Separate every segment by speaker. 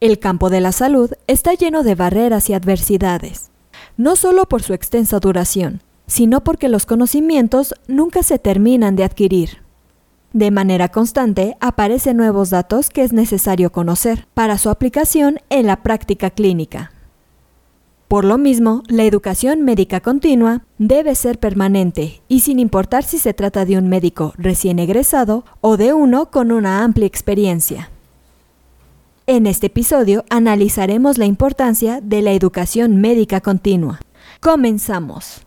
Speaker 1: El campo de la salud está lleno de barreras y adversidades, no solo por su extensa duración, sino porque los conocimientos nunca se terminan de adquirir. De manera constante aparecen nuevos datos que es necesario conocer para su aplicación en la práctica clínica. Por lo mismo, la educación médica continua debe ser permanente y sin importar si se trata de un médico recién egresado o de uno con una amplia experiencia. En este episodio analizaremos la importancia de la educación médica continua. Comenzamos.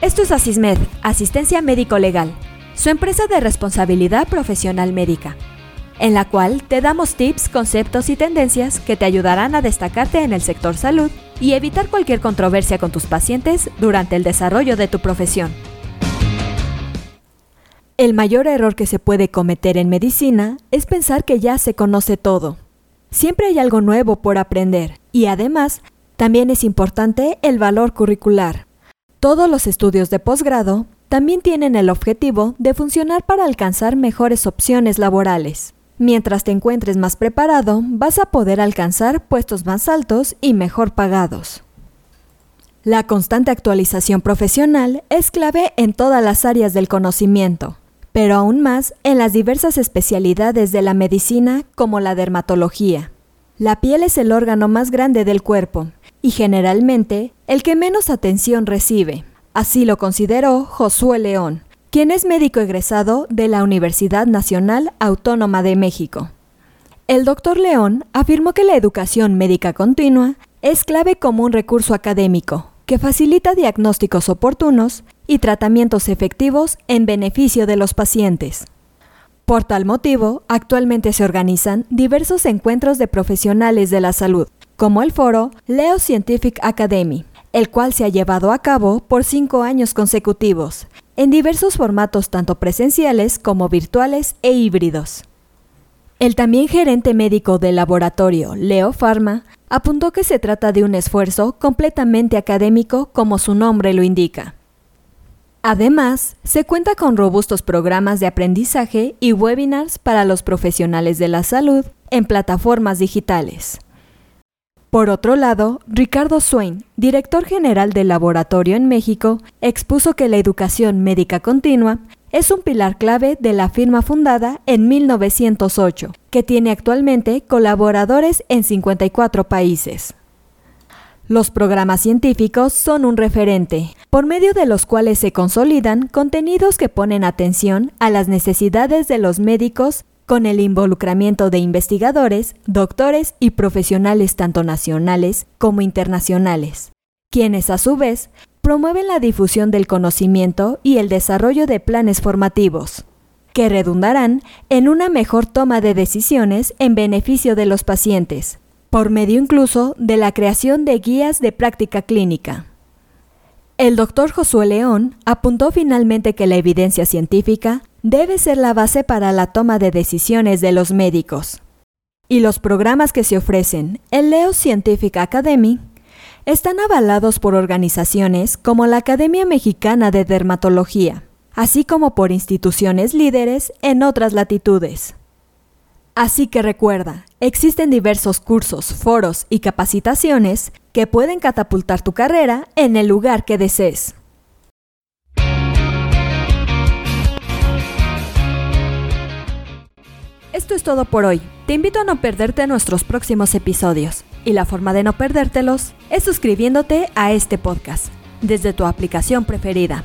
Speaker 1: Esto es Asismed, Asistencia Médico Legal, su empresa de responsabilidad profesional médica en la cual te damos tips, conceptos y tendencias que te ayudarán a destacarte en el sector salud y evitar cualquier controversia con tus pacientes durante el desarrollo de tu profesión. El mayor error que se puede cometer en medicina es pensar que ya se conoce todo. Siempre hay algo nuevo por aprender y además también es importante el valor curricular. Todos los estudios de posgrado también tienen el objetivo de funcionar para alcanzar mejores opciones laborales. Mientras te encuentres más preparado, vas a poder alcanzar puestos más altos y mejor pagados. La constante actualización profesional es clave en todas las áreas del conocimiento, pero aún más en las diversas especialidades de la medicina como la dermatología. La piel es el órgano más grande del cuerpo y generalmente el que menos atención recibe. Así lo consideró Josué León, quien es médico egresado de la Universidad Nacional Autónoma de México. El doctor León afirmó que la educación médica continua es clave como un recurso académico que facilita diagnósticos oportunos y tratamientos efectivos en beneficio de los pacientes. Por tal motivo, actualmente se organizan diversos encuentros de profesionales de la salud, como el foro Leo Scientific Academy, el cual se ha llevado a cabo por cinco años consecutivos en diversos formatos tanto presenciales como virtuales e híbridos. El también gerente médico del laboratorio, Leo Pharma, apuntó que se trata de un esfuerzo completamente académico como su nombre lo indica. Además, se cuenta con robustos programas de aprendizaje y webinars para los profesionales de la salud en plataformas digitales. Por otro lado, Ricardo Swain, director general del laboratorio en México, expuso que la educación médica continua es un pilar clave de la firma fundada en 1908, que tiene actualmente colaboradores en 54 países. Los programas científicos son un referente, por medio de los cuales se consolidan contenidos que ponen atención a las necesidades de los médicos con el involucramiento de investigadores, doctores y profesionales tanto nacionales como internacionales, quienes a su vez promueven la difusión del conocimiento y el desarrollo de planes formativos, que redundarán en una mejor toma de decisiones en beneficio de los pacientes, por medio incluso de la creación de guías de práctica clínica. El doctor Josué León apuntó finalmente que la evidencia científica debe ser la base para la toma de decisiones de los médicos. Y los programas que se ofrecen en Leo Scientific Academy están avalados por organizaciones como la Academia Mexicana de Dermatología, así como por instituciones líderes en otras latitudes. Así que recuerda, existen diversos cursos, foros y capacitaciones que pueden catapultar tu carrera en el lugar que desees. Esto es todo por hoy. Te invito a no perderte nuestros próximos episodios. Y la forma de no perdértelos es suscribiéndote a este podcast desde tu aplicación preferida.